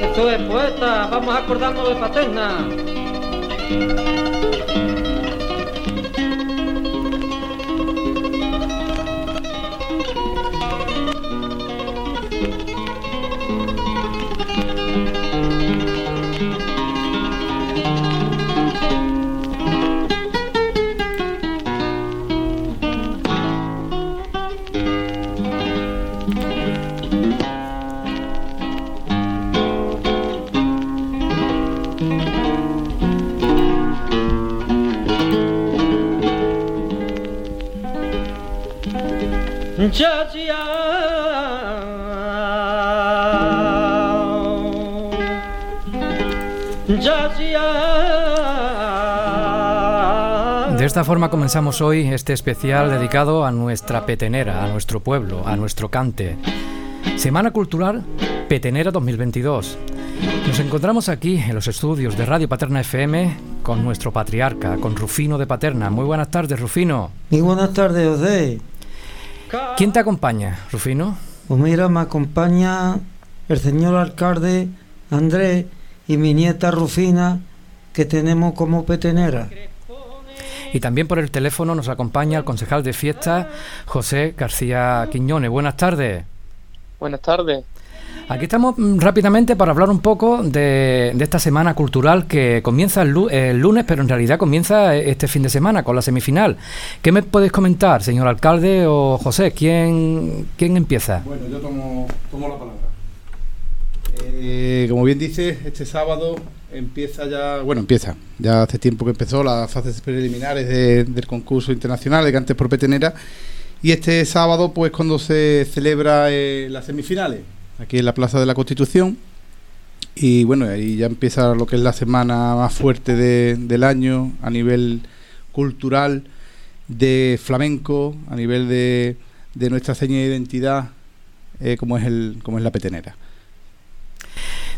Esto es poeta, vamos a acordarnos de Paterna. Esta forma comenzamos hoy este especial dedicado a nuestra petenera, a nuestro pueblo, a nuestro cante. Semana Cultural Petenera 2022. Nos encontramos aquí en los estudios de Radio Paterna FM con nuestro patriarca, con Rufino de Paterna. Muy buenas tardes, Rufino. Muy buenas tardes, José. ¿Quién te acompaña, Rufino? Pues mira, me acompaña el señor alcalde Andrés y mi nieta Rufina, que tenemos como petenera. Y también por el teléfono nos acompaña el concejal de fiesta, José García Quiñones. Buenas tardes. Buenas tardes. Aquí estamos mm, rápidamente para hablar un poco de, esta semana cultural que comienza el, lunes, pero en realidad comienza este fin de semana con la semifinal. ¿Qué me podéis comentar, señor alcalde o José? ¿Quién, quién empieza? Bueno, yo tomo, tomo la palabra. Eh, como bien dice, este sábado empieza ya, bueno, empieza, ya hace tiempo que empezó las fases preliminares del concurso internacional de cantes por petenera. Y este sábado pues cuando se celebra eh, las semifinales aquí en la Plaza de la Constitución. Y bueno, ahí ya empieza lo que es la semana más fuerte del año a nivel cultural, de flamenco, a nivel de, de nuestra seña de identidad, eh, como, es el, como es la petenera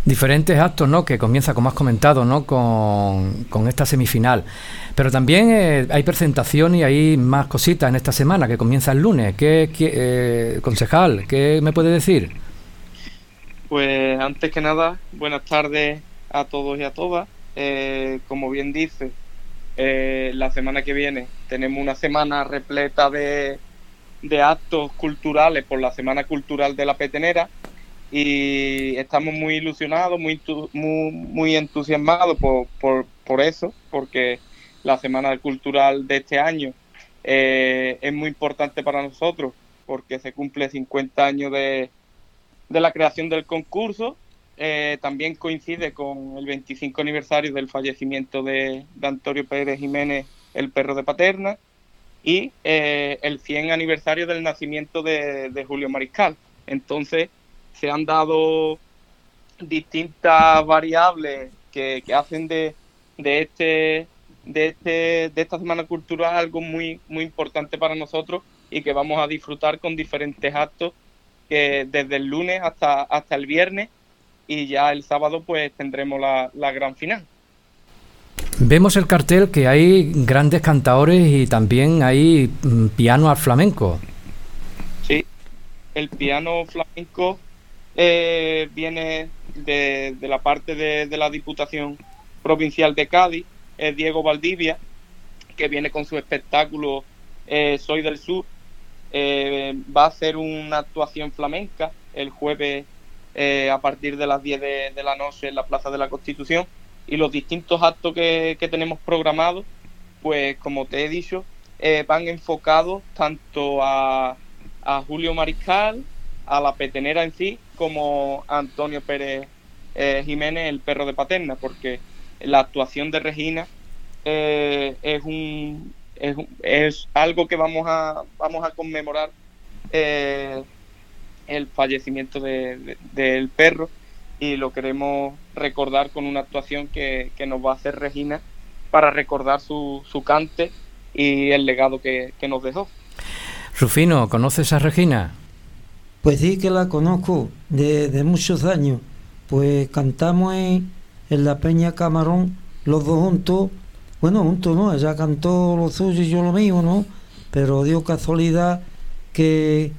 diferentes actos, ¿no? Que comienza, como has comentado, ¿no? Con, con esta semifinal. Pero también eh, hay presentación y hay más cositas en esta semana que comienza el lunes. ¿Qué, eh, concejal, qué me puede decir? Pues antes que nada, buenas tardes a todos y a todas. Eh, como bien dice, eh, la semana que viene tenemos una semana repleta de, actos culturales por la Semana Cultural de la Petenera y estamos muy ilusionados, muy, muy, entusiasmados por, por, eso, porque la Semana Cultural de este año eh, es muy importante para nosotros, porque se cumple 50 años de de la creación del concurso. Eh, también coincide con el 25 aniversario del fallecimiento de, Antonio Pérez Jiménez, el perro de Paterna, y eh, el 100 aniversario del nacimiento de, Julio Mariscal. Entonces, se han dado distintas variables que, hacen de, de, este, de, este, de esta Semana Cultural algo muy, muy importante para nosotros y que vamos a disfrutar con diferentes actos desde el lunes hasta, hasta el viernes y ya el sábado pues tendremos la, gran final. Vemos el cartel que hay grandes cantadores y también hay mm, piano al flamenco. Sí, el piano flamenco eh, viene de, la parte de, la Diputación Provincial de Cádiz, es Diego Valdivia, que viene con su espectáculo eh, Soy del Sur, eh, va a hacer una actuación flamenca el jueves a partir de las 10 de, la noche en la Plaza de la Constitución. Y los distintos actos que, tenemos programados, pues como te he dicho, van enfocados tanto a, a, Julio Mariscal, a la petenera en sí, como Antonio Pérez Jiménez, el perro de Paterna, porque la actuación de Regina es un es, algo que vamos a, vamos a conmemorar eh, el fallecimiento del perro y lo queremos recordar con una actuación que, nos va a hacer Regina para recordar su, su cante y el legado que, nos dejó. Rufino, ¿conoces a Regina? Pues sí que la conozco de, muchos años. Pues cantamos en, la Peña Camarón los dos juntos bueno, juntos no, ella cantó lo suyo y yo lo mío, ¿no? Pero dio casualidad que,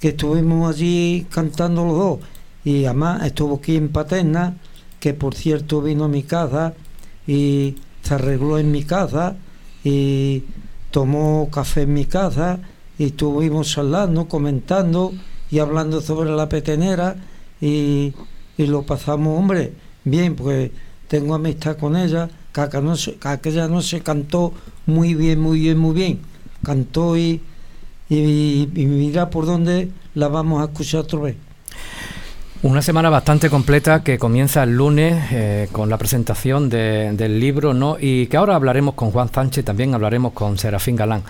que estuvimos allí cantando los dos. Y además estuvo aquí en Paterna, que por cierto vino a mi casa y se arregló en mi casa y tomó café en mi casa y estuvimos hablando, comentando y hablando sobre la petenera y, y lo pasamos, hombre, bien, pues tengo amistad con ella, que aquella no se cantó muy bien, muy bien, muy bien. Cantó y, y, mira por dónde la vamos a escuchar otra vez. Una semana bastante completa que comienza el lunes eh, con la presentación del libro, ¿no? Y que ahora hablaremos con Juan Sánchez, también hablaremos con Serafín Galán.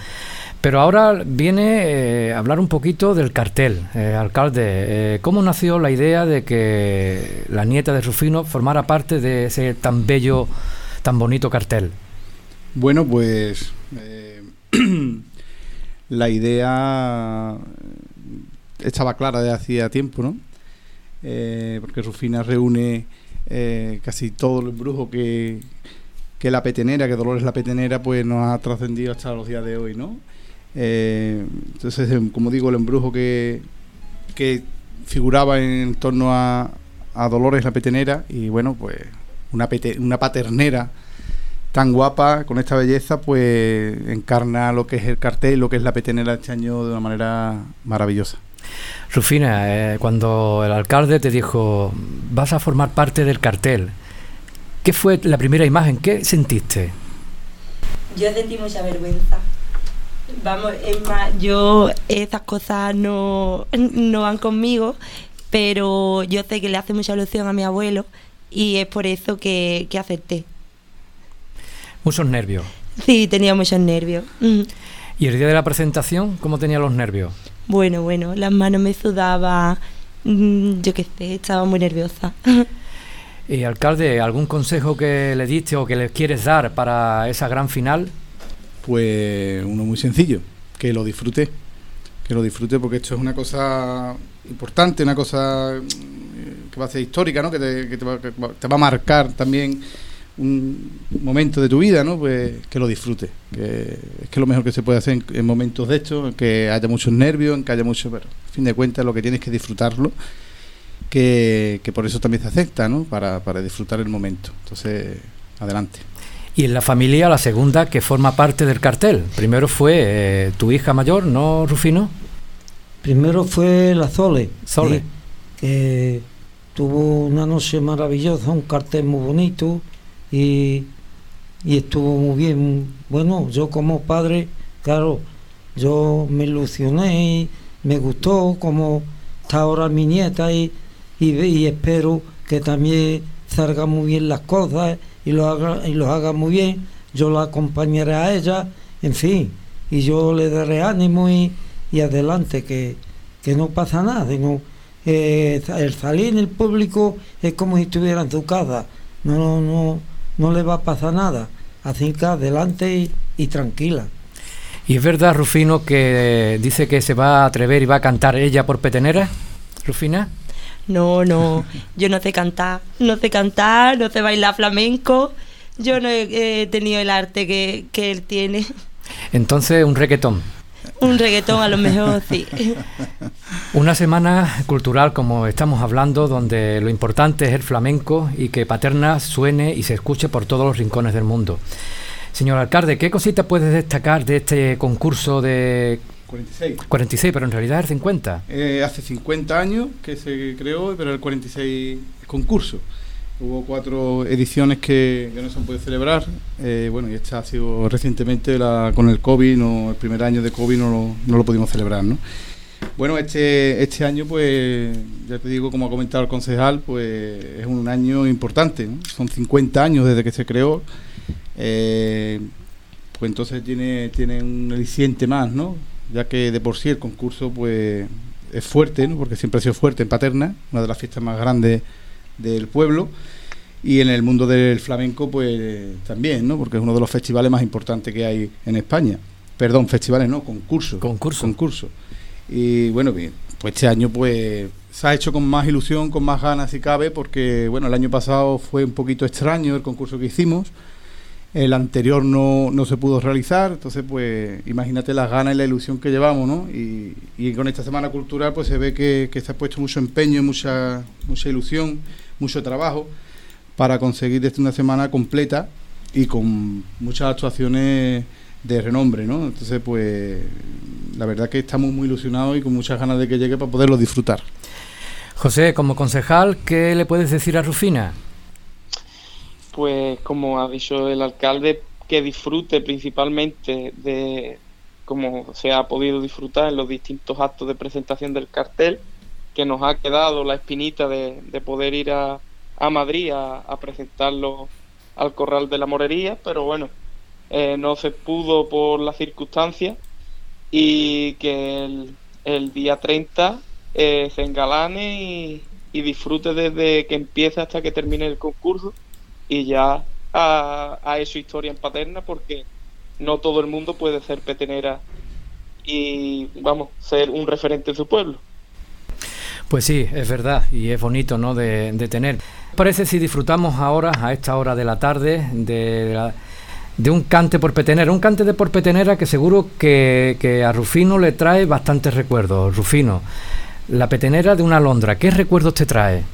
Pero ahora viene eh, a hablar un poquito del cartel, eh, alcalde. ¿Cómo nació la idea de que la nieta de Rufino formara parte de ese tan bello, tan bonito cartel? Bueno, pues la idea estaba clara de hacía tiempo, ¿no? Eh, porque Rufina reúne eh, casi todo el embrujo que, que la petenera, que Dolores la petenera, pues nos ha trascendido hasta los días de hoy, ¿no? Eh, entonces, em, como digo, el embrujo que, que figuraba en torno a, a Dolores la petenera y bueno, pues una, una paternera tan guapa, con esta belleza, pues encarna lo que es el cartel, lo que es la petenera este año de una manera maravillosa. Rufina, eh, cuando el alcalde te dijo, vas a formar parte del cartel, ¿qué fue la primera imagen? ¿Qué sentiste? Yo sentí mucha vergüenza. Vamos, es más, yo esas cosas no, no van conmigo, pero yo sé que le hace mucha ilusión a mi abuelo y es por eso que, que acepté. Muchos nervios. Sí, tenía muchos nervios. ¿Y el día de la presentación, cómo tenía los nervios? Bueno, bueno, las manos me sudaban, mm, yo qué sé, estaba muy nerviosa. ¿Y alcalde, algún consejo que le diste o que le quieres dar para esa gran final? Pues uno muy sencillo, que lo disfrute, que lo disfrute porque esto es una cosa importante, una cosa mm, que va a ser histórica, ¿no? que, te va a marcar también un momento de tu vida, ¿no? Pues que lo disfrutes. Que es que lo mejor que se puede hacer en, momentos de estos, en que haya muchos nervios, en que haya mucho, pero a fin de cuentas lo que tienes que disfrutarlo, que, por eso también se acepta, ¿no? Para, para disfrutar el momento. Entonces, adelante. Y en la familia, la segunda que forma parte del cartel. Primero fue eh, tu hija mayor, ¿no, Rufino? Primero fue la Sole. Sole. que tuvo una noche maravillosa, un cartel muy bonito y, estuvo muy bien. Bueno, yo como padre, claro, yo me ilusioné y me gustó como está ahora mi nieta y, y, espero que también salgan muy bien las cosas y lo haga, y lo haga muy bien. Yo la acompañaré a ella, en fin, y yo le daré ánimo y, y adelante, que, que no pasa nada. Sino, eh, el salir en el público es como si estuviera en tu casa. No, no, no le va a pasar nada. Así que adelante y, tranquila. ¿Y es verdad, Rufino, que dice que se va a atrever y va a cantar ella por petenera? Rufina. No, no, yo no sé cantar, no sé cantar, no sé bailar flamenco, yo no he, tenido el arte que, que él tiene. Entonces, un requetón. Un reggaetón a lo mejor, sí. Una semana cultural como estamos hablando, donde lo importante es el flamenco y que Paterna suene y se escuche por todos los rincones del mundo. Señor alcalde, ¿qué cositas puedes destacar de este concurso de 46. 46, pero en realidad es 50. Eh, hace 50 años que se creó, pero el 46 concurso. Hubo cuatro ediciones que, no se han podido celebrar. Eh, bueno, y esta ha sido recientemente la, con el COVID, no, el primer año de COVID no lo, no lo pudimos celebrar, ¿no? Bueno, este, este año, pues, ya te digo, como ha comentado el concejal, pues es un año importante, Son 50 años desde que se creó. Eh, pues entonces tiene, tiene un aliciente más, ¿no? Ya que de por sí el concurso, pues, es fuerte, ¿no? Porque siempre ha sido fuerte en Paterna, una de las fiestas más grandes del pueblo y en el mundo del flamenco pues también, ¿no? Porque es uno de los festivales más importantes que hay en España. Perdón, festivales no, concursos. Concurso. Concurso. Y bueno, bien, pues este año pues se ha hecho con más ilusión, con más ganas si cabe, porque bueno, el año pasado fue un poquito extraño el concurso que hicimos el anterior no, no se pudo realizar, entonces pues imagínate las ganas y la ilusión que llevamos, ¿no? Y, y con esta Semana Cultural pues se ve que, que se ha puesto mucho empeño, mucha, mucha ilusión, mucho trabajo para conseguir esta una semana completa y con muchas actuaciones de renombre, ¿no? Entonces pues la verdad que estamos muy ilusionados y con muchas ganas de que llegue para poderlo disfrutar. José, como concejal, ¿qué le puedes decir a Rufina? Pues como ha dicho el alcalde, que disfrute principalmente de como se ha podido disfrutar en los distintos actos de presentación del cartel, que nos ha quedado la espinita de, poder ir a, a Madrid a, presentarlo al Corral de la Morería, pero bueno, eh, no se pudo por las circunstancias y que el, día 30 eh, se engalane y, y disfrute desde que empiece hasta que termine el concurso y ya a eso historia en paterna porque no todo el mundo puede ser petenera y vamos, ser un referente de su pueblo. Pues sí, es verdad y es bonito ¿no? de, tener. Parece si disfrutamos ahora, a esta hora de la tarde, de, de un cante por petenera, un cante de por petenera que seguro que, que a Rufino le trae bastantes recuerdos. Rufino, la petenera de una alondra, ¿qué recuerdos te trae?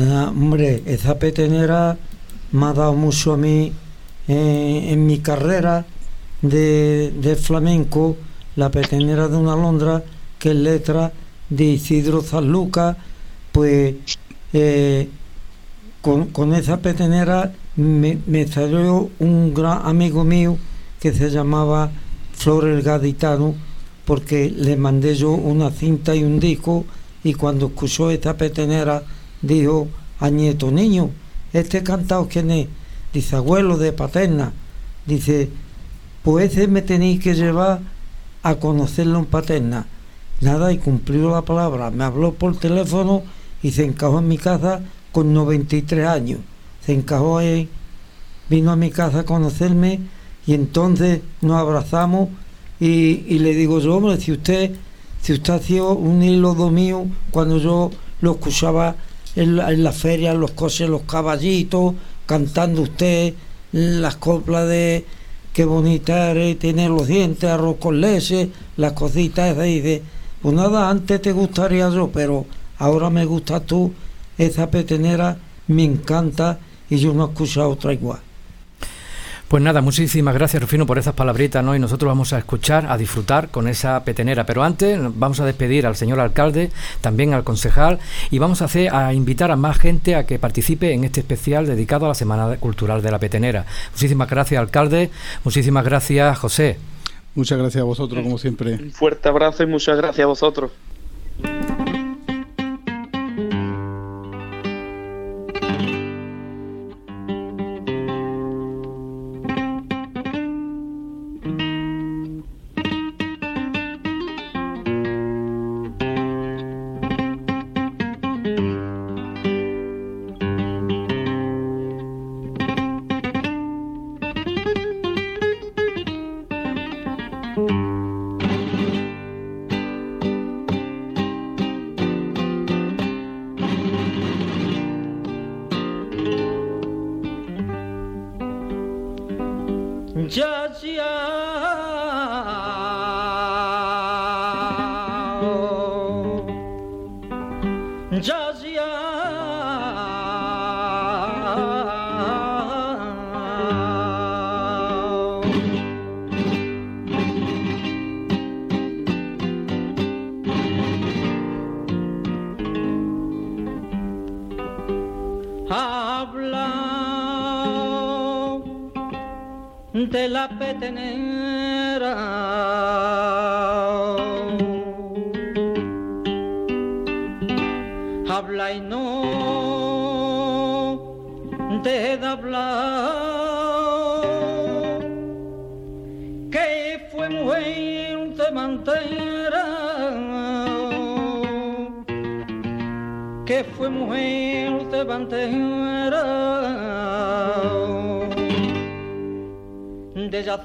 Ah, hombre, esa petenera me ha dado mucho a mí eh, en mi carrera de, flamenco, la petenera de una alondra, que es letra de Isidro Zanluca, pues eh, con, esa petenera me, me, salió un gran amigo mío que se llamaba Flores Gaditano, porque le mandé yo una cinta y un disco, y cuando escuchó esta petenera, dijo a nieto, niño, este cantado quién es, dice abuelo de paterna, dice, pues ese me tenéis que llevar a conocerlo en paterna. Nada, y cumplió la palabra, me habló por teléfono y se encajó en mi casa con 93 años. Se encajó ahí, vino a mi casa a conocerme y entonces nos abrazamos y, y le digo yo, hombre, si usted, si usted ha sido un hilo mío cuando yo lo escuchaba en la, feria, los coches, los caballitos, cantando usted las coplas de qué bonita eres, tiene los dientes, arroz con leche, las cositas y dice, pues nada, antes te gustaría yo, pero ahora me gusta tú, esa petenera me encanta y yo no he escuchado otra igual. Pues nada, muchísimas gracias Rufino por esas palabritas, ¿no? Y nosotros vamos a escuchar, a disfrutar con esa petenera. Pero antes vamos a despedir al señor alcalde, también al concejal, y vamos a hacer, a invitar a más gente a que participe en este especial dedicado a la Semana Cultural de la Petenera. Muchísimas gracias, alcalde. Muchísimas gracias, José. Muchas gracias a vosotros, como siempre. Un fuerte abrazo y muchas gracias a vosotros. De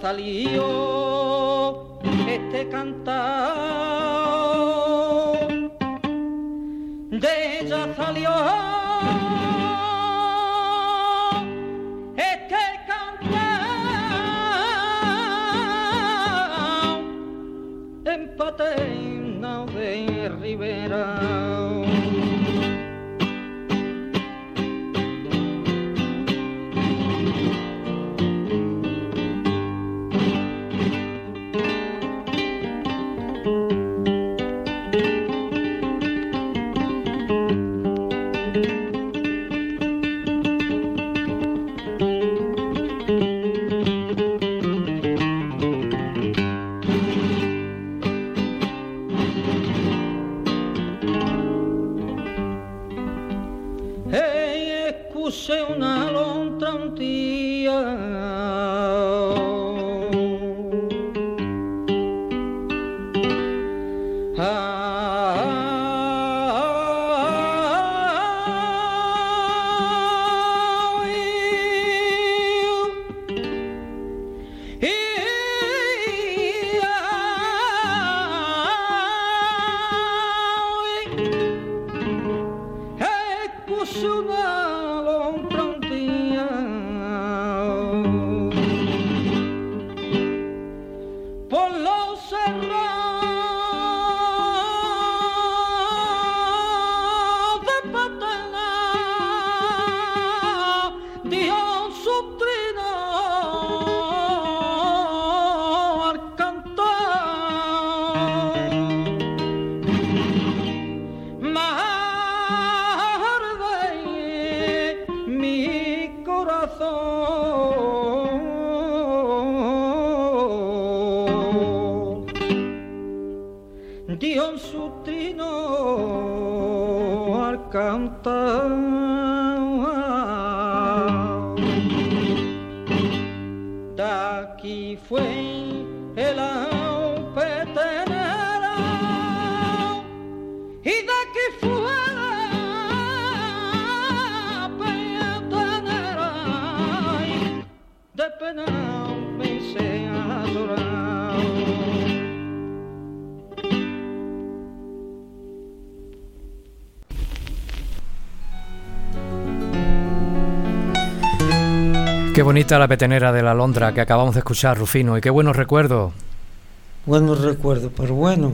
salió Qué bonita la petenera de la Londra que acabamos de escuchar, Rufino, y qué buenos recuerdos. Buenos recuerdos, pero bueno.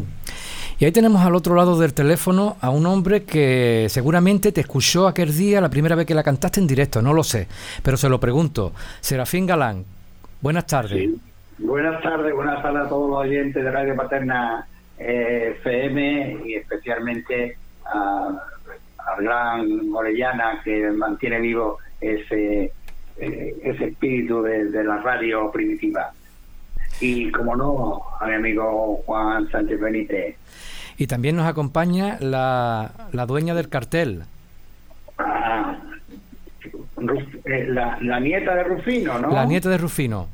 Y ahí tenemos al otro lado del teléfono a un hombre que seguramente te escuchó aquel día la primera vez que la cantaste en directo, no lo sé, pero se lo pregunto. Serafín Galán, buenas tardes. Buenas tardes, buenas tardes a todos los oyentes de Radio Paterna eh, FM y especialmente a, a gran Morellana que mantiene vivo ese eh, ese espíritu de, la radio primitiva. Y como no, a mi amigo Juan Sánchez Benítez. Y también nos acompaña la, la dueña del cartel. Ah, eh, la, nieta de Rufino, ¿no? La nieta de Rufino.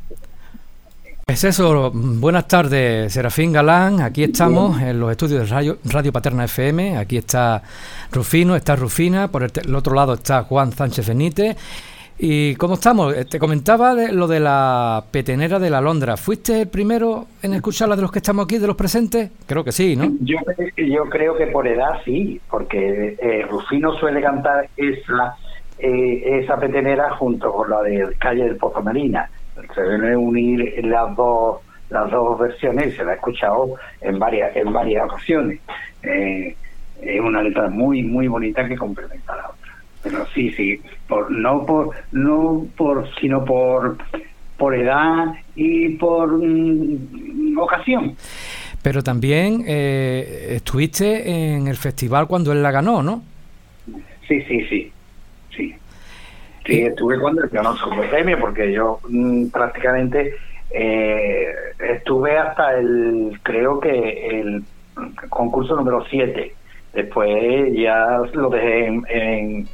Es eso, buenas tardes, Serafín Galán. Aquí estamos en los estudios de Radio, Radio Paterna FM. Aquí está Rufino, está Rufina. Por el, otro lado está Juan Sánchez Benítez. ¿Y cómo estamos? Eh, te comentaba de lo de la petenera de la Londra. ¿Fuiste el primero en escucharla de los que estamos aquí, de los presentes? Creo que sí, ¿no? Yo, yo creo que por edad sí, porque eh, Rufino suele cantar esa, eh, esa petenera junto con la de Calle del Pozo Marina. Se deben unir las dos las dos versiones se la he escuchado en varias en varias ocasiones. es una letra muy muy bonita que complementa la otra. Pero sí, sí, por, no por, no por, sino por, por edad y por mm, ocasión. Pero también eh, estuviste en el festival cuando él la ganó, ¿no? Sí, sí, sí, sí. Sí, estuve cuando él ganó su premio, porque yo mm, prácticamente eh, estuve hasta el, creo que el concurso número 7. Después ya lo dejé en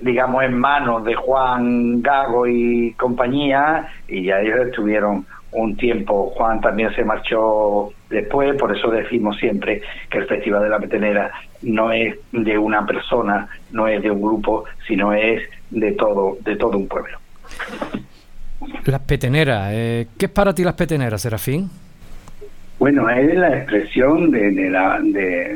digamos, en manos de Juan Gago y compañía, y ya ellos estuvieron un tiempo. Juan también se marchó después, por eso decimos siempre que el Festival de la Petenera no es de una persona, no es de un grupo, sino es de todo, de todo un pueblo. Las peteneras, eh, ¿qué es para ti las peteneras, Serafín? Bueno, es la expresión de, de la, de,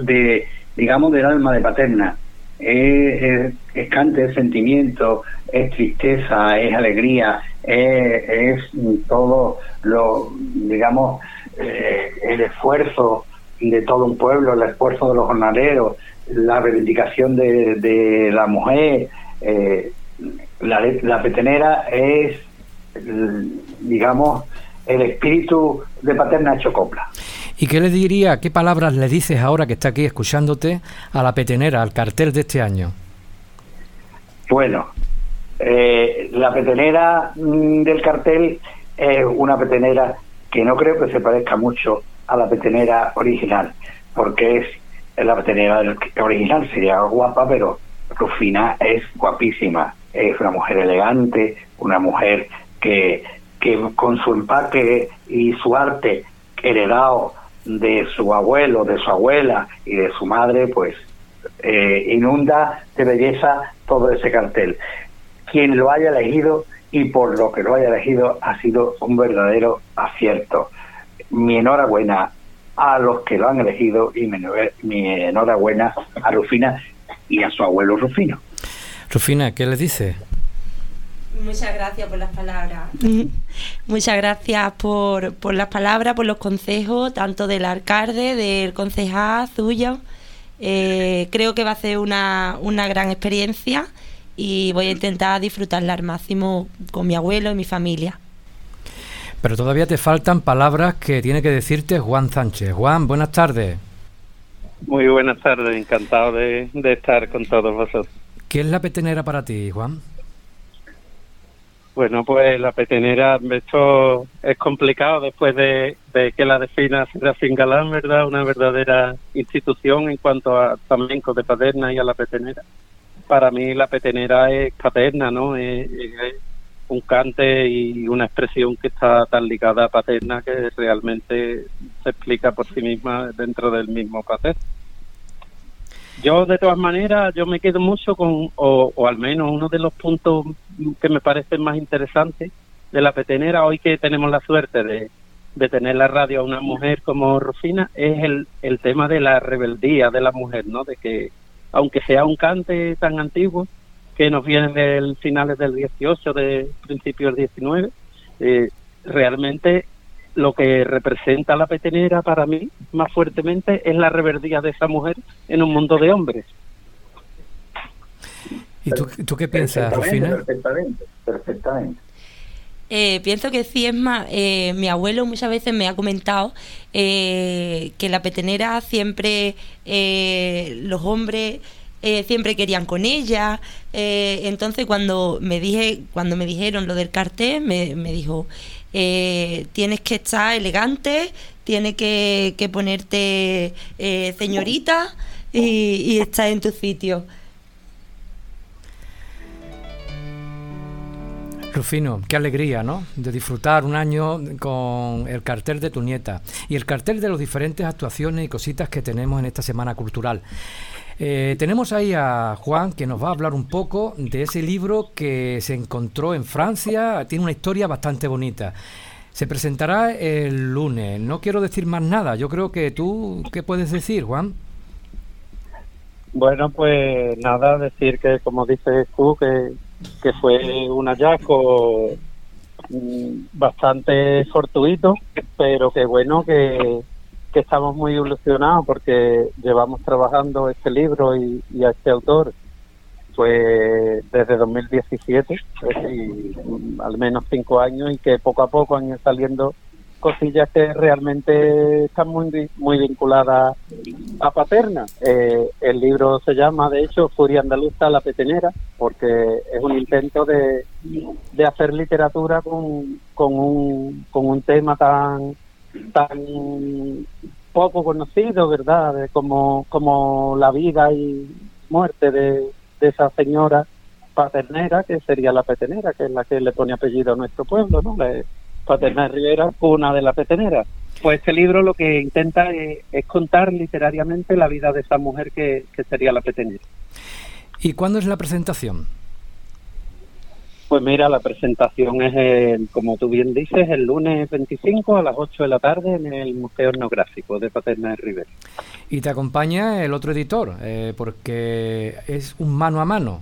de, digamos, del alma de paterna es, es, cante, es sentimiento, es tristeza, es alegría, es, todo lo, digamos, eh, el esfuerzo de todo un pueblo, el esfuerzo de los jornaleros, la reivindicación de, la mujer. Eh, la, la petenera es, digamos, el espíritu de Paterna hecho copla. ¿Y qué le diría, qué palabras le dices ahora que está aquí escuchándote a la petenera, al cartel de este año? Bueno, eh, la petenera mm, del cartel es una petenera que no creo que se parezca mucho a la petenera original, porque es la petenera original, sería guapa, pero Rufina es guapísima, es una mujer elegante, una mujer que, que con su empaque y su arte heredado de su abuelo, de su abuela y de su madre, pues eh, inunda de belleza todo ese cartel. Quien lo haya elegido y por lo que lo haya elegido ha sido un verdadero acierto. Mi enhorabuena a los que lo han elegido y mi, enhorabuena a Rufina y a su abuelo Rufino. Rufina, ¿qué le dice? Muchas gracias por las palabras. Muchas gracias por, por las palabras, por los consejos, tanto del alcalde, del concejal suyo. Eh, creo que va a ser una, una gran experiencia y voy a intentar disfrutarla al máximo con mi abuelo y mi familia. Pero todavía te faltan palabras que tiene que decirte Juan Sánchez. Juan, buenas tardes. Muy buenas tardes, encantado de, de estar con todos vosotros. ¿Qué es la petenera para ti, Juan? Bueno, pues la petenera, esto es complicado después de, que la defina Serafín Galán, ¿verdad? Una verdadera institución en cuanto a flamenco de paterna y a la petenera. Para mí la petenera es paterna, ¿no? Es, un cante y una expresión que está tan ligada a paterna que realmente se explica por sí misma dentro del mismo paterno. Yo, de todas maneras, yo me quedo mucho con, o, al menos uno de los puntos que me parecen más interesantes de la petenera, hoy que tenemos la suerte de, de tener la radio a una mujer como Rufina, es el, el tema de la rebeldía de la mujer, ¿no? De que, aunque sea un cante tan antiguo, que nos viene del finales del 18, de principios del 19, eh, realmente lo que representa la petenera para mí más fuertemente es la rebeldía de esa mujer en un mundo de hombres. ¿Y tú, qué piensas, Rufina? Perfectamente, perfectamente. Eh, pienso que sí, es más, eh, mi abuelo muchas veces me ha comentado eh, que la petenera siempre, los hombres siempre querían con ella. entonces cuando me dije, cuando me dijeron lo del cartel, me, me dijo, eh, tienes que estar elegante, tienes que, ponerte eh, señorita y, estar en tu sitio. Rufino, qué alegría, ¿no? De disfrutar un año con el cartel de tu nieta y el cartel de las diferentes actuaciones y cositas que tenemos en esta semana cultural. Eh, tenemos ahí a Juan que nos va a hablar un poco de ese libro que se encontró en Francia. Tiene una historia bastante bonita. Se presentará el lunes. No quiero decir más nada. Yo creo que tú, ¿qué puedes decir, Juan? Bueno, pues nada, decir que, como dices tú, que, que fue un hallazgo mm, bastante fortuito, pero que bueno que que estamos muy ilusionados porque llevamos trabajando este libro y, a este autor pues desde 2017, y, al menos cinco años y que poco a poco han ido saliendo cosillas que realmente están muy, muy vinculadas a Paterna. Eh, el libro se llama, de hecho, Furia Andaluza, la petenera, porque es un intento de, de hacer literatura con, con, un, con un tema tan tan poco conocido, ¿verdad? como, como la vida y muerte de, esa señora paternera, que sería la petenera, que es la que le pone apellido a nuestro pueblo, ¿no? La Paterna Rivera, una de la petenera. Pues este libro lo que intenta es, contar literariamente la vida de esa mujer que, que sería la petenera. ¿Y cuándo es la presentación? Pues mira, la presentación es, como tú bien dices, el lunes 25 a las 8 de la tarde en el Museo Etnográfico de Paterna de Rivera. Y te acompaña el otro editor, eh, porque es un mano a mano.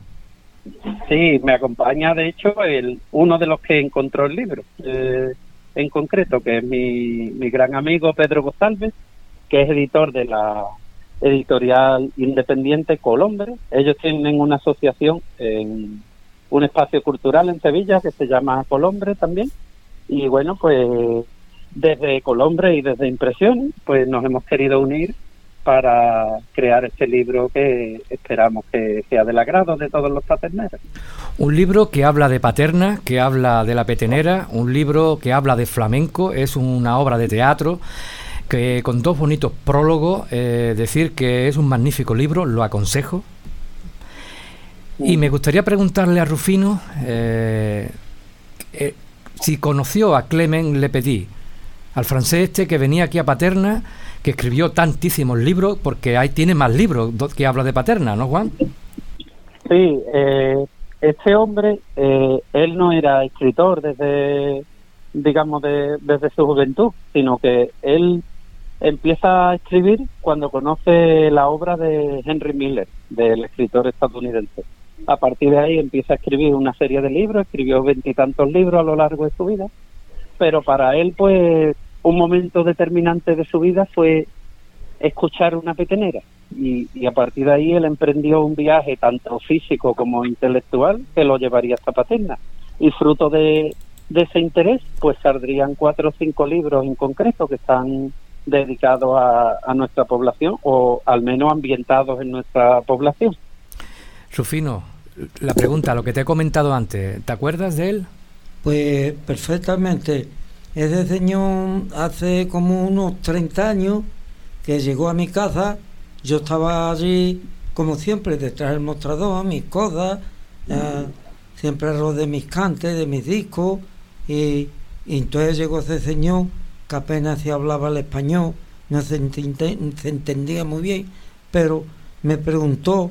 Sí, me acompaña de hecho el uno de los que encontró el libro. Eh, en concreto, que es mi, mi gran amigo Pedro González, que es editor de la editorial independiente Colombre. Ellos tienen una asociación en un espacio cultural en Sevilla que se llama Colombre también. Y bueno, pues desde Colombre y desde Impresión, pues nos hemos querido unir para crear este libro que esperamos que sea del agrado de todos los paterneros. Un libro que habla de paterna, que habla de la petenera, un libro que habla de flamenco, es una obra de teatro que con dos bonitos prólogos, eh, decir que es un magnífico libro, lo aconsejo. Y me gustaría preguntarle a Rufino eh, eh, si conoció a Clement Lepedí, al francés este que venía aquí a Paterna, que escribió tantísimos libros, porque ahí tiene más libros que habla de Paterna, ¿no, Juan? Sí, este hombre, él no era escritor desde, digamos, desde su juventud, sino que él empieza a escribir cuando conoce la obra de Henry Miller, del escritor estadounidense. A partir de ahí empieza a escribir una serie de libros, escribió veintitantos libros a lo largo de su vida, pero para él, pues, un momento determinante de su vida fue escuchar una petenera. Y, a partir de ahí él emprendió un viaje tanto físico como intelectual que lo llevaría hasta Paterna. Y fruto de, de ese interés, pues saldrían cuatro o cinco libros en concreto que están dedicados a, nuestra población o al menos ambientados en nuestra población. Rufino, la pregunta, lo que te he comentado antes, ¿te acuerdas de él? Pues perfectamente. Ese señor hace como unos 30 años que llegó a mi casa, yo estaba allí como siempre detrás del mostrador, mis cosas, siempre alrededor de mis cantes, de mis discos, y, y entonces llegó ese señor que apenas se hablaba el español, no se, entendía muy bien, pero me preguntó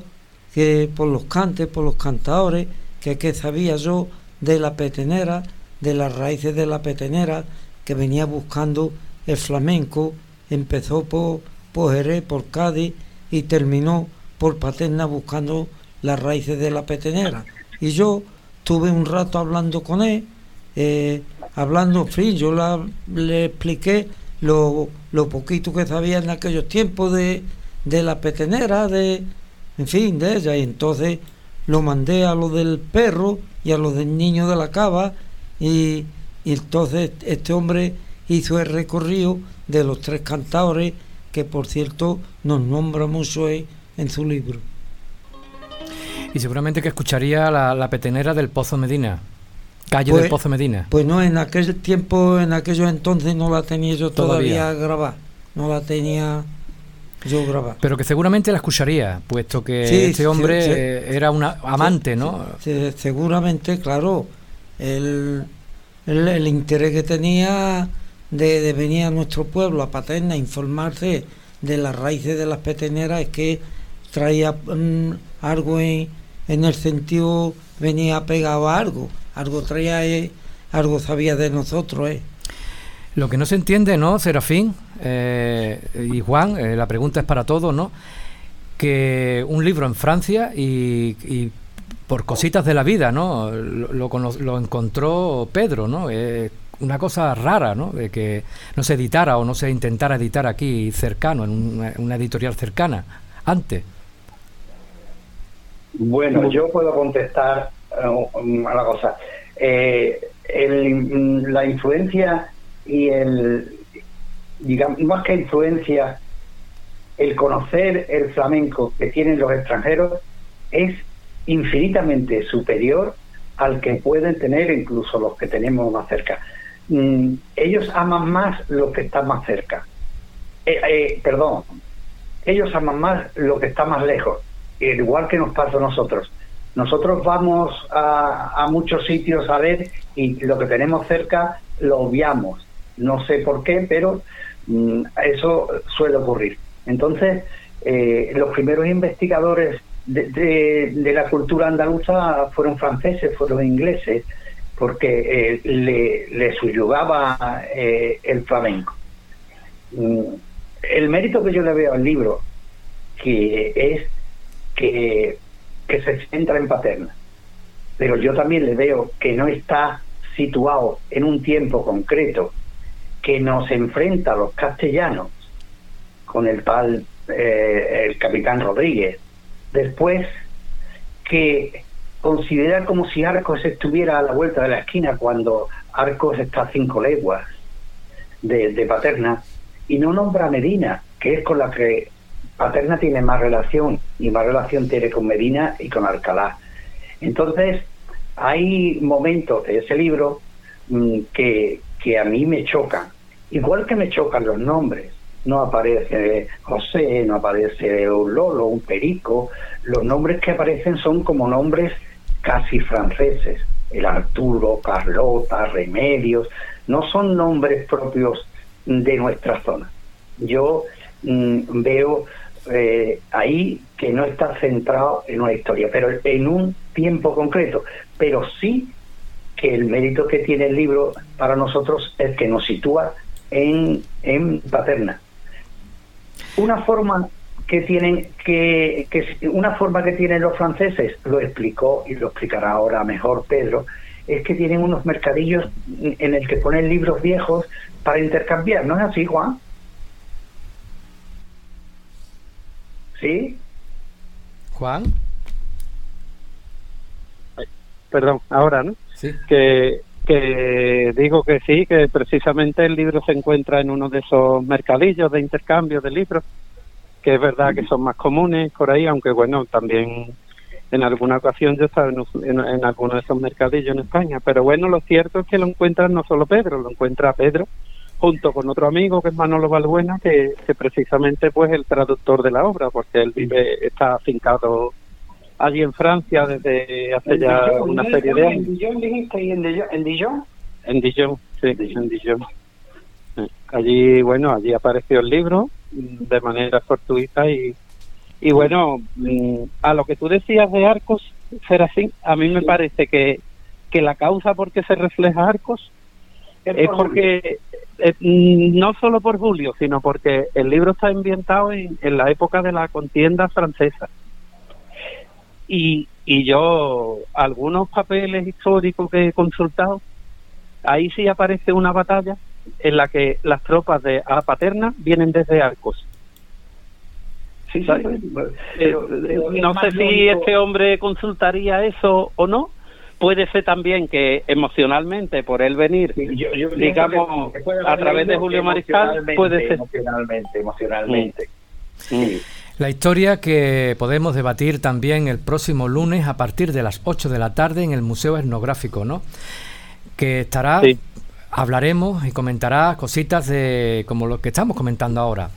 que por los cantes, por los cantadores, que qué sabía yo de la petenera, de las raíces de la petenera, que venía buscando el flamenco, empezó por, por Jerez, por Cádiz y terminó por Paterna buscando las raíces de la petenera. Y yo tuve un rato hablando con él, eh, hablando, en yo le expliqué lo, lo, poquito que sabía en aquellos tiempos de, de la petenera, de, en fin, de ella, y entonces lo mandé a lo del perro y a lo del niño de la cava, y, entonces este hombre hizo el recorrido de los tres cantadores, que por cierto nos nombra mucho en su libro. Y seguramente que escucharía la, la petenera del Pozo Medina. Calle del pues, Pozo Medina. Pues no, en aquel tiempo, en aquellos entonces no la tenía yo todavía, grabada. No la tenía yo grabada. Pero que seguramente la escucharía, puesto que este hombre era un amante, ¿no? seguramente, claro. El, el, interés que tenía de, venir a nuestro pueblo, a Paterna, a informarse de las raíces de las peteneras, es que traía mm, algo en, en el sentido, venía pegado a algo algo traía, eh, algo sabía de nosotros. Eh. Lo que no se entiende, ¿no, Serafín? Eh, y Juan, eh, la pregunta es para todos, ¿no? Que un libro en Francia y, por cositas de la vida, ¿no? Lo, lo, encontró Pedro, ¿no? una cosa rara, ¿no? De que no se editara o no se intentara editar aquí cercano, en una, editorial cercana, antes. Bueno, yo puedo contestar uh, a la cosa. Eh, la influencia y el, digamos, más que influencia, el conocer el flamenco que tienen los extranjeros es infinitamente superior al que pueden tener incluso los que tenemos más cerca. Mm, ellos aman más lo que está más cerca. Eh, eh, perdón, ellos aman más lo que está más lejos, igual que nos pasa a nosotros. Nosotros vamos a, muchos sitios a ver y lo que tenemos cerca lo obviamos. No sé por qué, pero eso suele ocurrir. Entonces, eh, los primeros investigadores de, la cultura andaluza fueron franceses, fueron ingleses, porque eh, le, subyugaba eh, el flamenco. Mm, el mérito que yo le veo al libro, que es que se centra en Paterna. Pero yo también le veo que no está situado en un tiempo concreto que nos enfrenta a los castellanos con el tal eh, el capitán Rodríguez. Después que considera como si Arcos estuviera a la vuelta de la esquina cuando Arcos está cinco leguas de, de Paterna y no nombra a Medina, que es con la que Paterna tiene más relación y más relación tiene con Medina y con Alcalá. Entonces, hay momentos de ese libro mm, que, que a mí me chocan, igual que me chocan los nombres. No aparece José, no aparece un Lolo, un Perico. Los nombres que aparecen son como nombres casi franceses. El Arturo, Carlota, Remedios. No son nombres propios de nuestra zona. Yo mm, veo eh, ahí que no está centrado en una historia, pero en un tiempo concreto. Pero sí que el mérito que tiene el libro para nosotros es que nos sitúa en, en Paterna. Una forma que tienen que, que una forma que tienen los franceses lo explicó y lo explicará ahora mejor Pedro es que tienen unos mercadillos en el que ponen libros viejos para intercambiar no es así Juan sí Juan. Perdón ahora no que que digo que sí, que precisamente el libro se encuentra en uno de esos mercadillos de intercambio de libros, que es verdad que son más comunes por ahí, aunque bueno, también en alguna ocasión yo estaba en, en, alguno de esos mercadillos en España, pero bueno, lo cierto es que lo encuentra no solo Pedro, lo encuentra Pedro junto con otro amigo que es Manolo Valbuena, que, que precisamente pues el traductor de la obra, porque él vive, está afincado allí en Francia desde hace ya una serie de años. ¿En Dijon dijiste? en Dijon? En Dijon, sí, en Dijon. Allí, bueno, allí apareció el libro de manera fortuita y, y bueno, mm, a lo que tú decías de Arcos, Serafín, a mí me parece que, que la causa por qué se refleja Arcos es porque, eh, mm, no solo por Julio, sino porque el libro está ambientado en, en la época de la contienda francesa. Y, y yo, algunos papeles históricos que he consultado, ahí sí aparece una batalla en la que las tropas de A Paterna vienen desde Arcos. Sí, sí, eh, no sé si este hombre consultaría eso o no. Puede ser también que emocionalmente, por él venir, digamos, a través de Julio Mariscal, puede ser. Emocionalmente, emocionalmente. Mm. La historia que podemos debatir también el próximo lunes a partir de las 8 de la tarde en el Museo Etnográfico, ¿no? Que estará, hablaremos y comentará cositas de como lo que estamos comentando ahora.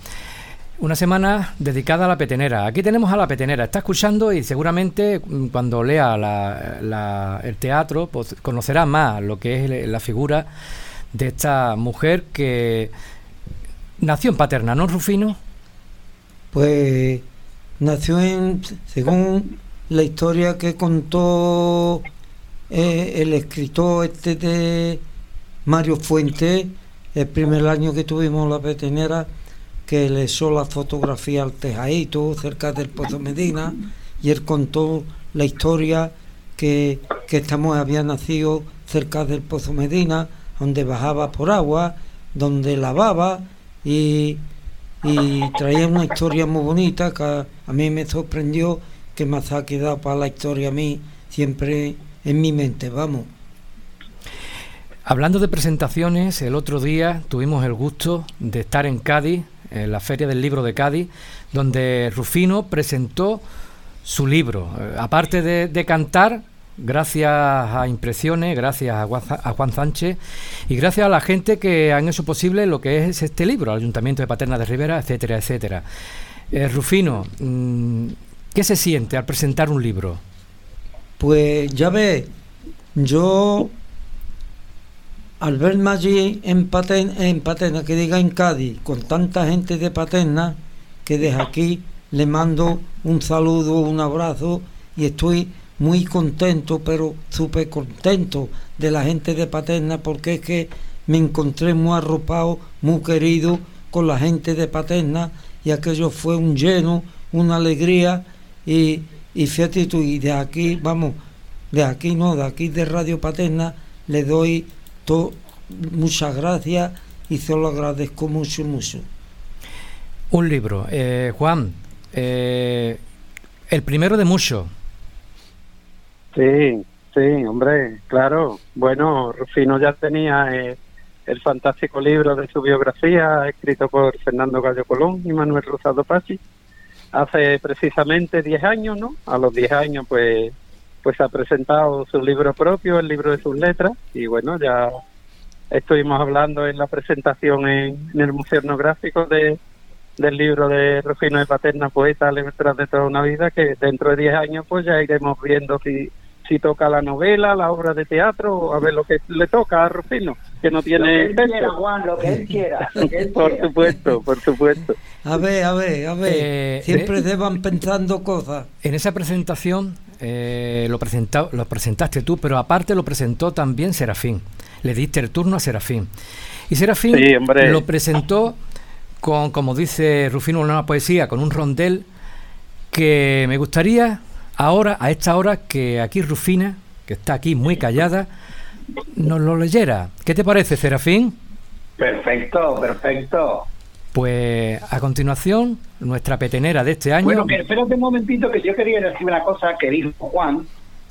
Una semana dedicada a la petenera. Aquí tenemos a la petenera. Está escuchando y seguramente mm, cuando lea el teatro pues, conocerá más lo que es la figura de esta mujer que nació en Paterna, ¿no, Rufino? Pues nació en, según la historia que contó eh, el escritor este de Mario Fuente, el primer año que tuvimos la petenera, que le hizo la fotografía al tejadito cerca del Pozo Medina, y él contó la historia que, que esta mujer había nacido cerca del Pozo Medina, donde bajaba por agua, donde lavaba y y traía una historia muy bonita que a, mí me sorprendió que me ha quedado para la historia a mí siempre en mi mente, vamos. Hablando de presentaciones, el otro día tuvimos el gusto de estar en Cádiz, en la Feria del Libro de Cádiz, donde Rufino presentó su libro. Eh, aparte de cantar, gracias a Impresiones, gracias a Juan Sánchez y gracias a la gente que han hecho posible lo que es este libro, el Ayuntamiento de Paterna de Rivera, etcétera, etcétera. Eh, Rufino, mm, ¿qué se siente al presentar un libro? Pues ya ve, yo al verme allí en Paterna, que diga en Cádiz, con tanta gente de Paterna, que desde aquí le mando un saludo, un abrazo y estoy muy contento, pero súper contento de la gente de Paterna porque es que me encontré muy arropado, muy querido con la gente de Paterna y aquello fue un lleno, una alegría y, y fíjate tú, y de aquí, vamos, de aquí no, de aquí de Radio Paterna, le doy muchas gracias y se lo agradezco mucho, mucho. Un libro. Eh, Juan, eh, el primero de muchos. Sí, sí, hombre, claro. Bueno, Rufino ya tenía eh, el fantástico libro de su biografía, escrito por Fernando Gallo Colón y Manuel Rosado Pachi, hace precisamente 10 años, ¿no? A los 10 años, pues, pues ha presentado su libro propio, el libro de sus letras, y bueno, ya estuvimos hablando en la presentación en, el Museo Etnográfico de, del libro de Rufino de Paterna, poeta, letras de toda una vida, que dentro de 10 años pues ya iremos viendo si si toca la novela, la obra de teatro, a ver lo que le toca a Rufino, que no tiene... Lo que él quiera, Juan, lo que él quiera. por supuesto, por supuesto. A ver, a ver, a ver, eh, siempre se van pensando cosas. En esa presentación eh, lo, presentado, lo presentaste tú, pero aparte lo presentó también Serafín. Le diste el turno a Serafín. Y Serafín lo presentó con, como dice Rufino, una poesía, con un rondel que me gustaría ahora, a esta hora, que aquí Rufina, que está aquí muy callada, nos lo leyera. ¿Qué te parece, Serafín? Perfecto, perfecto. Pues a continuación, nuestra petenera de este año. Bueno, que espérate un momentito que yo quería decir una cosa que dijo Juan,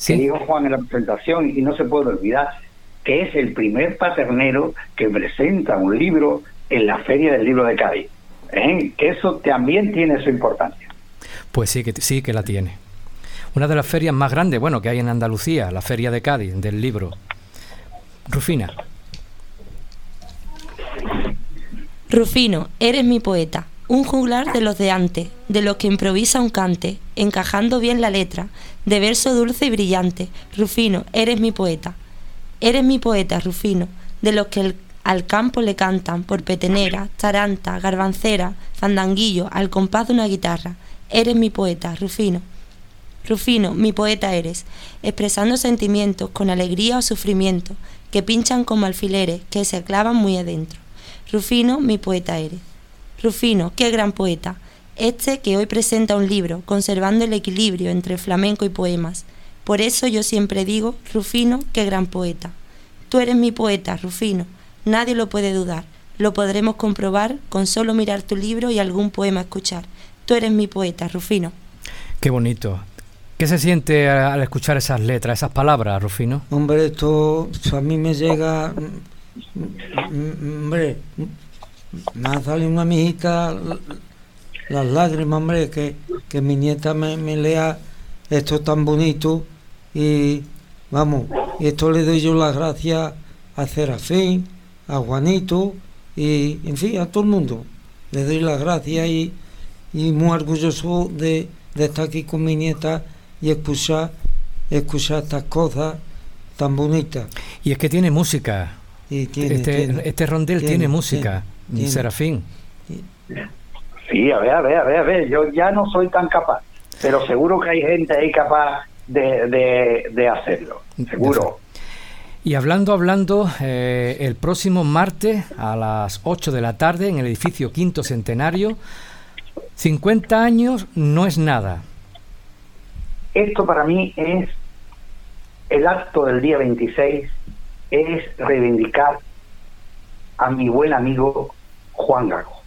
que dijo Juan en la presentación y no se puede olvidar, que es el primer paternero que presenta un libro en la Feria del Libro de Cádiz. ¿eh? Que eso también tiene su importancia. Pues sí que sí que la tiene una de las ferias más grandes, bueno, que hay en Andalucía, la Feria de Cádiz, del libro. Rufina. Rufino, eres mi poeta, un juglar de los de antes, de los que improvisa un cante, encajando bien la letra, de verso dulce y brillante. Rufino, eres mi poeta. Eres mi poeta, Rufino, de los que al campo le cantan por petenera, taranta, garbancera, fandanguillo, al compás de una guitarra. Eres mi poeta, Rufino. Rufino, mi poeta eres, expresando sentimientos con alegría o sufrimiento, que pinchan como alfileres, que se clavan muy adentro. Rufino, mi poeta eres. Rufino, qué gran poeta, este que hoy presenta un libro, conservando el equilibrio entre flamenco y poemas. Por eso yo siempre digo, Rufino, qué gran poeta. Tú eres mi poeta, Rufino, nadie lo puede dudar. Lo podremos comprobar con solo mirar tu libro y algún poema escuchar. Tú eres mi poeta, Rufino. Qué bonito. ¿Qué se siente al escuchar esas letras, esas palabras, Rufino? Hombre, esto a mí me llega. Hombre, me ha salido una mijita las lágrimas, hombre, que, que mi nieta me, lea esto tan bonito. Y vamos, esto le doy yo las gracias a Serafín, a Juanito y, en fin, a todo el mundo. Le doy las gracias y, y muy orgulloso de, de estar aquí con mi nieta y escuchar, escuchar estas cosas tan bonitas. Y es que tiene música. este, este rondel tiene, música, Serafín. Sí, a ver, a ver, a ver, a ver, yo ya no soy tan capaz, pero seguro que hay gente ahí capaz de, de, hacerlo, seguro. Y hablando, hablando, eh, el próximo martes a las 8 de la tarde en el edificio Quinto Centenario, 50 años no es nada. Esto para mí es el acto del día 26, es reivindicar a mi buen amigo Juan Gago.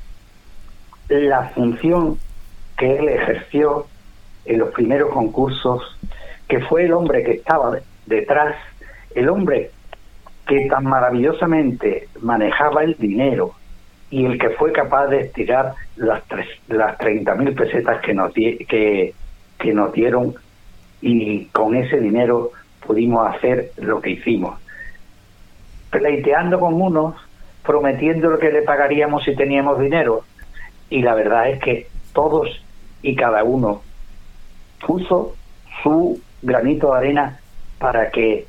La función que él ejerció en los primeros concursos, que fue el hombre que estaba detrás, el hombre que tan maravillosamente manejaba el dinero y el que fue capaz de estirar las, las 30.000 pesetas que nos, que, que nos dieron y con ese dinero pudimos hacer lo que hicimos. Pleiteando con unos, prometiendo lo que le pagaríamos si teníamos dinero. Y la verdad es que todos y cada uno puso su granito de arena para que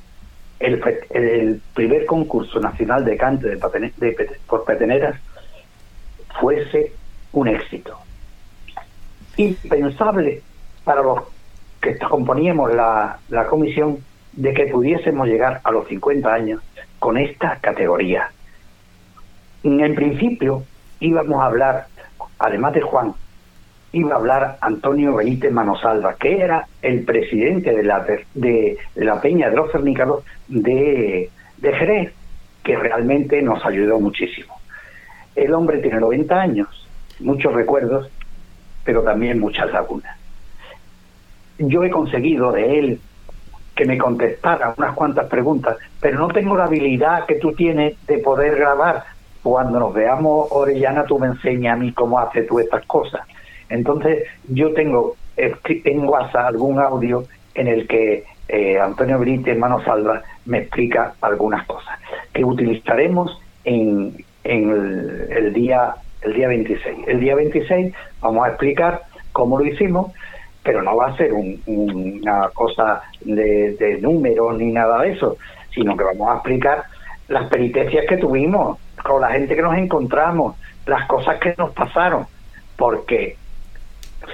el, el primer concurso nacional de cante de, por peteneras fuese un éxito. Impensable para los que componíamos la, la comisión de que pudiésemos llegar a los 50 años con esta categoría. En principio íbamos a hablar, además de Juan, iba a hablar Antonio Benítez Manosalva, que era el presidente de la, de, la Peña de los Cernícalos de, de Jerez, que realmente nos ayudó muchísimo. El hombre tiene 90 años, muchos recuerdos, pero también muchas lagunas. Yo he conseguido de él que me contestara unas cuantas preguntas, pero no tengo la habilidad que tú tienes de poder grabar. Cuando nos veamos, Orellana, tú me enseñas a mí cómo haces tú estas cosas. Entonces, yo tengo en WhatsApp algún audio en el que eh, Antonio Benítez, hermano Salva, me explica algunas cosas que utilizaremos en, el, día el día 26. El día 26 vamos a explicar cómo lo hicimos, pero no va a ser una cosa de, de números ni nada de eso, sino que vamos a explicar las peripecias que tuvimos, con la gente que nos encontramos, las cosas que nos pasaron, porque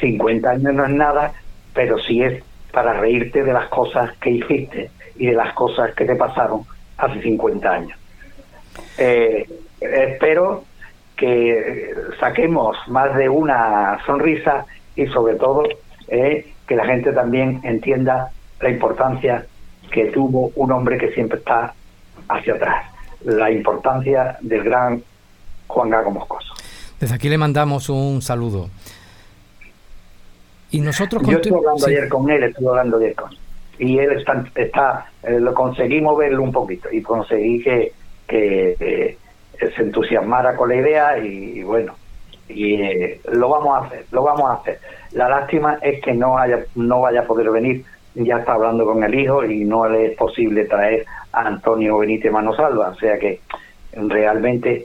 50 años no es nada, pero sí es para reírte de las cosas que hiciste y de las cosas que te pasaron hace 50 años. Eh, espero que saquemos más de una sonrisa y sobre todo eh, que la gente también entienda la importancia que tuvo un hombre que siempre está hacia atrás, la importancia del gran Juan Gago Moscoso. Desde aquí le mandamos un saludo. Y nosotros Yo estuve hablando ayer con él, estuve hablando ayer con él. Y él está, está eh, lo conseguimos verlo un poquito y conseguí que, que eh, se entusiasmara con la idea y, bueno, y eh, lo vamos a hacer, lo vamos a hacer. La lástima es que no haya, no vaya a poder venir, ya está hablando con el hijo y no le es posible traer a Antonio Benítez Manosalva, o sea que realmente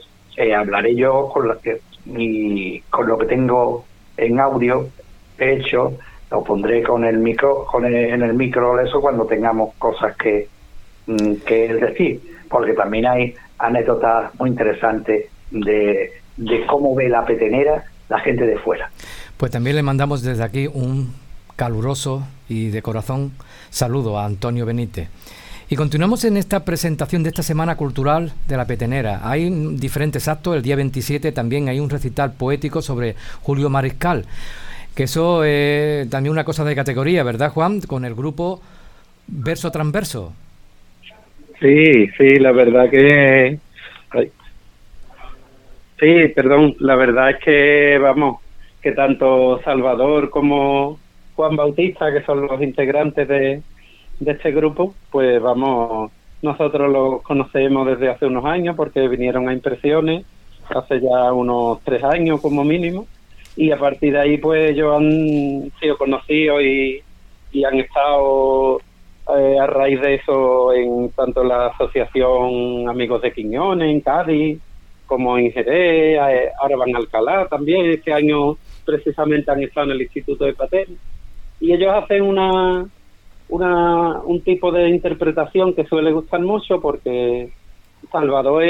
hablaré yo con, la y con lo que tengo en audio hecho, lo pondré con el micro, con en el micro eso cuando tengamos cosas que, mm, que decir, porque también hay anécdotas muy interesantes de, de cómo ve la petenera la gente de fuera. Pues también le mandamos desde aquí un caluroso y de corazón saludo a Antonio Benítez. Y continuamos en esta presentación de esta Semana Cultural de la Petenera. Hay diferentes actos, el día 27 también hay un recital poético sobre Julio Mariscal que eso es también una cosa de categoría, ¿verdad, Juan? Con el grupo Verso Transverso. Sí, sí, la verdad que... Sí, perdón, la verdad es que, vamos, que tanto Salvador como Juan Bautista, que son los integrantes de, de este grupo, pues vamos, nosotros los conocemos desde hace unos años porque vinieron a impresiones hace ya unos tres años como mínimo. Y a partir de ahí pues ellos han sido conocidos y, han estado eh, a raíz de eso en tanto la asociación Amigos de Quiñones en Cádiz como en Jerez, eh, ahora van a Alcalá también, este año precisamente han estado en el Instituto de Patel y ellos hacen una, una un tipo de interpretación que suele gustar mucho porque Salvador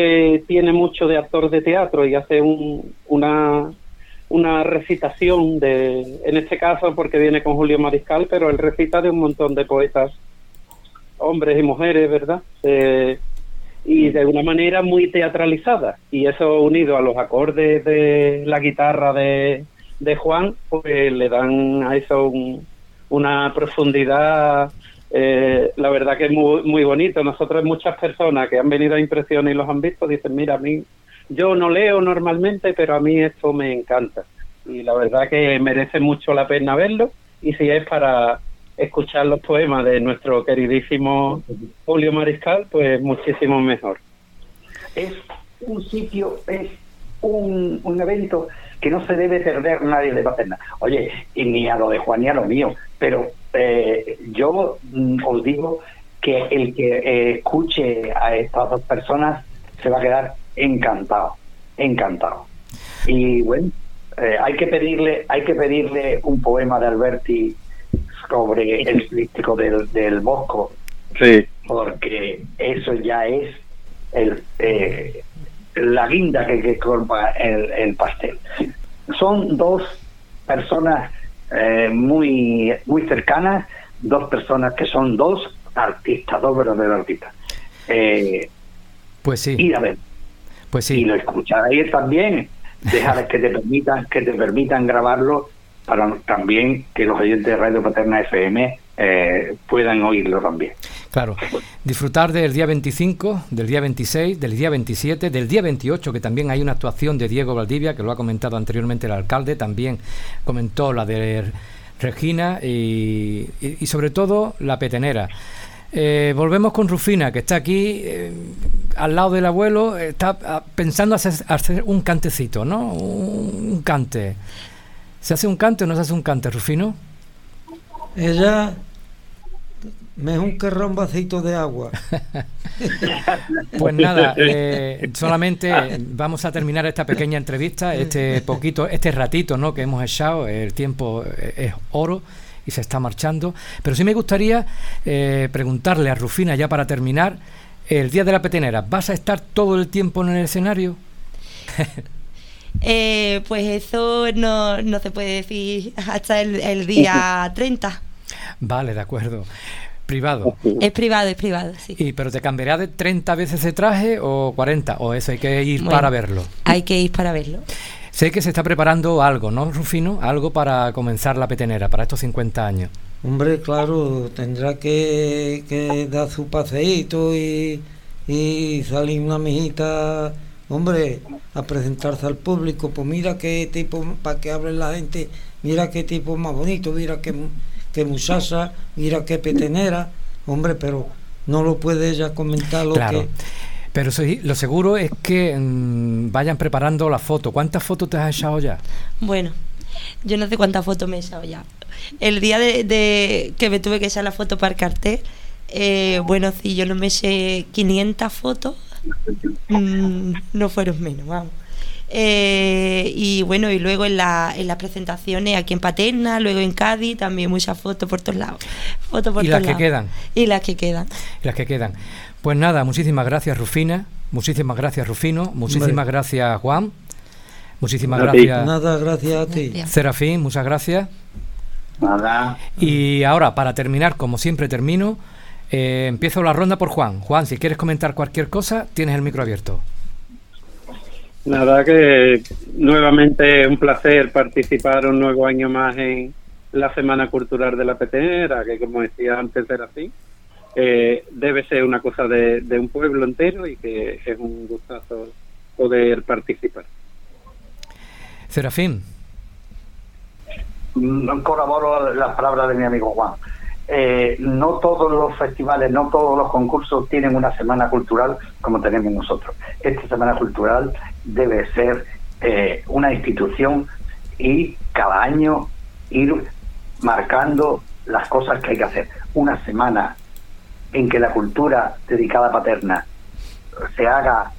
tiene mucho de actor de teatro y hace un, una una recitación de, en este caso porque viene con Julio Mariscal, pero él recita de un montón de poetas, hombres y mujeres, ¿verdad? Eh, y de una manera muy teatralizada. Y eso unido a los acordes de la guitarra de, de Juan, pues le dan a eso una profundidad. Eh, la verdad que es muy, muy bonito. Nosotros, muchas personas que han venido a impresiones y los han visto, dicen: Mira, a mí yo no leo normalmente, pero a mí esto me encanta. Y la verdad que merece mucho la pena verlo. Y si es para escuchar los poemas de nuestro queridísimo Julio Mariscal, pues muchísimo mejor. Es un sitio, es un, un evento que no se debe perder nadie de Paterna. Oye, y ni a lo de Juan ni a lo mío, pero eh, yo mm, os digo que el que eh, escuche a estas dos personas se va a quedar encantado, encantado. Y bueno, eh, hay que pedirle, hay que pedirle un poema de Alberti sobre el crítico del, del Bosco, sí. porque eso ya es el, eh, la guinda que, que colma el, el, pastel. Son dos personas eh, muy muy cercanas, dos personas que son dos artistas, dos verdaderos artistas. pues sí. Ir a ver pues sí. Y lo escucharéis también. Dejar que te permitan, que te permitan grabarlo para también que los oyentes de Radio Paterna FM eh, puedan oírlo también. Claro, disfrutar del día 25, del día 26, del día 27, del día 28, que también hay una actuación de Diego Valdivia, que lo ha comentado anteriormente el alcalde, también comentó la de Regina y, sobre todo la petenera. Eh, volvemos con Rufina, que está aquí eh, al lado del abuelo, está ah, pensando hacer, hacer un cantecito, ¿no? Un, cante. ¿Se hace un cante o no se hace un cante, Rufino? Ella me es un querrón vasito de agua. pues nada, eh, solamente vamos a terminar esta pequeña entrevista, este poquito, este ratito ¿no? que hemos echado, el tiempo es oro y se está marchando. Pero sí me gustaría eh, preguntarle a Rufina ya para terminar, el día de la petenera, ¿vas a estar todo el tiempo en el escenario? Eh, pues eso no, no, se puede decir hasta el, el día 30. Vale, de acuerdo. Privado. Es privado, es privado, sí. ¿Y pero te cambiará de 30 veces de traje o 40? ¿O eso hay que ir para verlo? Hay que ir para verlo. Sé que se está preparando algo, ¿no, Rufino? Algo para comenzar la petenera, para estos 50 años. Hombre, claro, tendrá que, dar su paseíto y, y salir una mijita, hombre, a presentarse al público. Pues mira qué tipo, para que hable la gente, mira qué tipo más bonito, mira qué que muchacha, mira qué petenera, hombre, pero no lo puede ella comentar lo que... Pero lo seguro es que mm, vayan preparando la foto. ¿Cuántas fotos te has echado ya? Bueno, yo no sé cuántas fotos me he echado ya. El día de, que me tuve que echar la foto para el cartel, eh, bueno, si yo no me eché 500 fotos, mm, no fueron menos, vamos. Eh, y bueno, y luego en, la, en las presentaciones aquí en Paterna, luego en Cádiz, también muchas fotos por todos lados. Fotos por y las que quedan. Y las que quedan. Y las que quedan. Pues nada, muchísimas gracias Rufina, muchísimas gracias Rufino, muchísimas gracias Juan, muchísimas gracias. Nada, gracias a ti. Serafín, muchas gracias. Nada. Y ahora, para terminar, como siempre termino, eh, empiezo la ronda por Juan. Juan, si quieres comentar cualquier cosa, tienes el micro abierto. Nada, que nuevamente un placer participar un nuevo año más en la Semana Cultural de la Petenera, que como decía antes era así. Eh, debe ser una cosa de, un pueblo entero y que es un gustazo poder participar. Serafín. No corroboro las palabras de mi amigo Juan. Eh, no todos los festivales, no todos los concursos tienen una semana cultural como tenemos nosotros. Esta semana cultural debe ser eh, una institución y cada año ir marcando las cosas que hay que hacer. Una semana en que la cultura dedicada a paterna se haga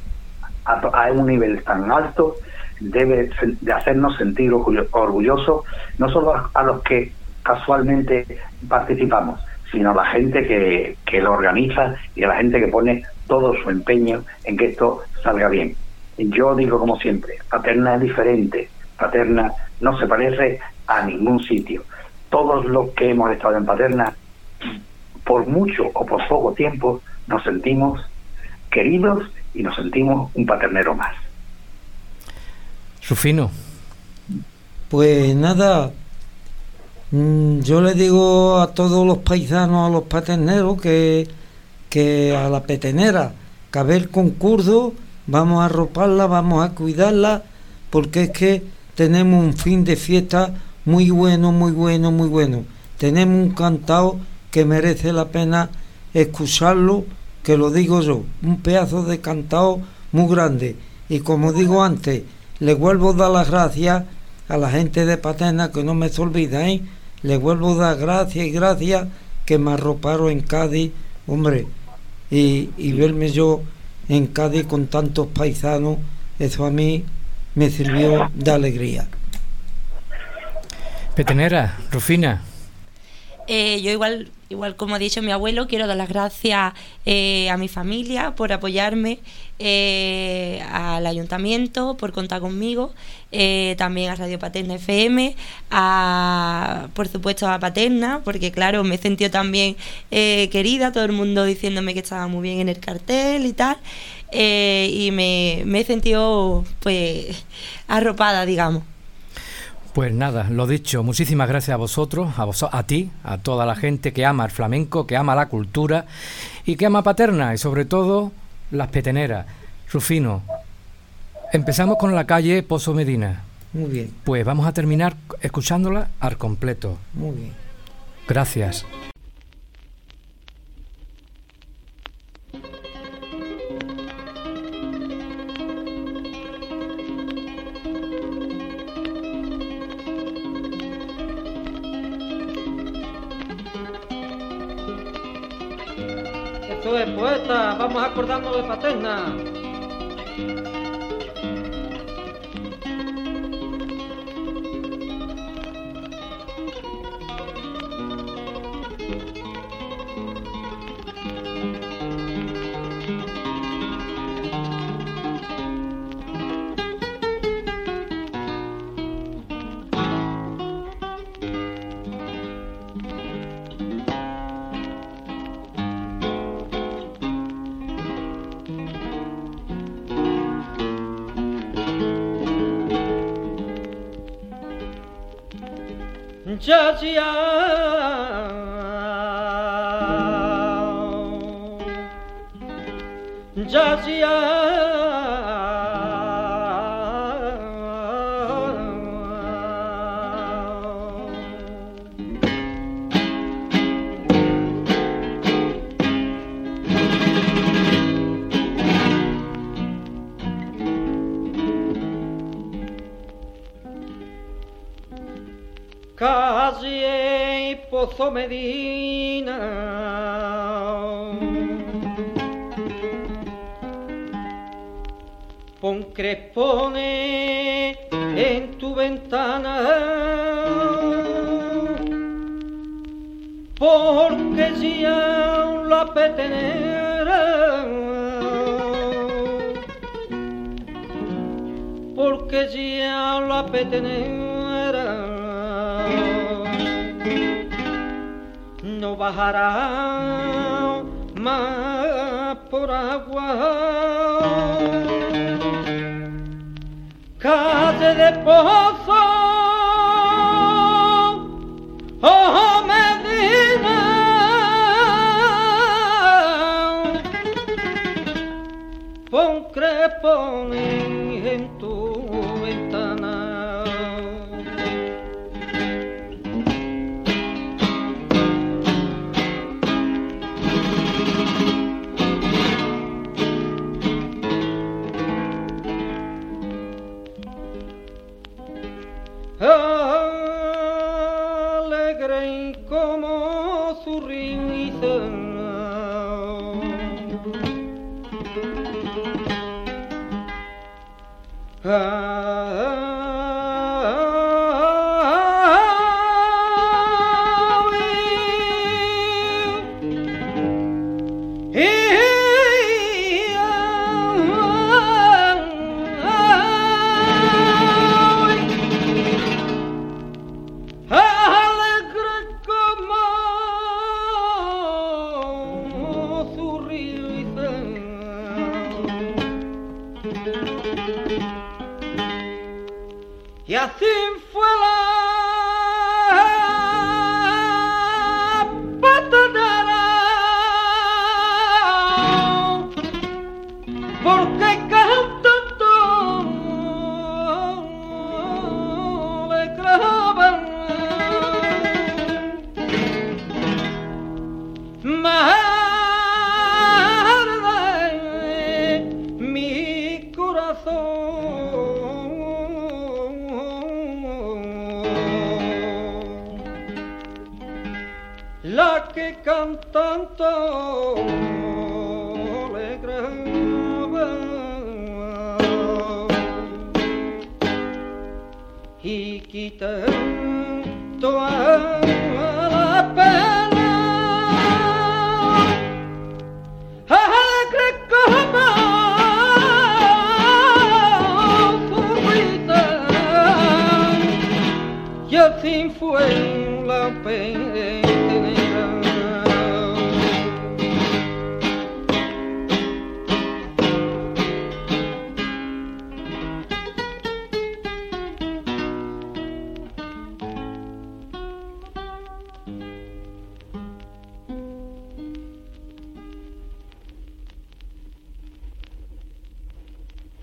a, un nivel tan alto debe de hacernos sentir orgullosos, no solo a los que casualmente participamos, sino a la gente que, que lo organiza y a la gente que pone todo su empeño en que esto salga bien. Yo digo como siempre, Paterna es diferente, Paterna no se parece a ningún sitio. Todos los que hemos estado en Paterna, por mucho o por poco tiempo, nos sentimos queridos y nos sentimos un paternero más. Rufino. Pues nada, yo le digo a todos los paisanos, a los paterneros, que, que a la petenera, que a ver concurso, vamos a arroparla, vamos a cuidarla, porque es que tenemos un fin de fiesta muy bueno, muy bueno, muy bueno. Tenemos un cantado que merece la pena escucharlo, que lo digo yo, un pedazo de cantado muy grande. Y como digo antes, le vuelvo a dar las gracias a la gente de Paterna, que no me se olvida, ¿eh? Le vuelvo a dar gracias y gracias que me arroparon en Cádiz, hombre, y, y verme yo en Cádiz con tantos paisanos, eso a mí me sirvió de alegría. Petenera, Rufina. Eh, yo igual igual como ha dicho mi abuelo, quiero dar las gracias eh, a mi familia por apoyarme, eh, al ayuntamiento por contar conmigo, eh, también a Radio Paterna FM, a, por supuesto a Paterna, porque claro, me he sentido también querida, todo el mundo diciéndome que estaba muy bien en el cartel y tal, y me, me he sentido pues arropada, digamos. Pues nada, lo dicho, muchísimas gracias a vosotros, a vos, a ti, a toda la gente que ama el flamenco, que ama la cultura y que ama Paterna y sobre todo las peteneras. Rufino, empezamos con la calle Pozo Medina. Muy bien. Pues vamos a terminar escuchándola al completo. Muy bien. Gracias. acordando de Paterna. বাঁচিয়া calle Pozo Medina. Pon crespone en tu ventana, porque ya la petenera, porque ya la petenera. No bajará más por agua. Calle de pozo, oh Medina, pon crepone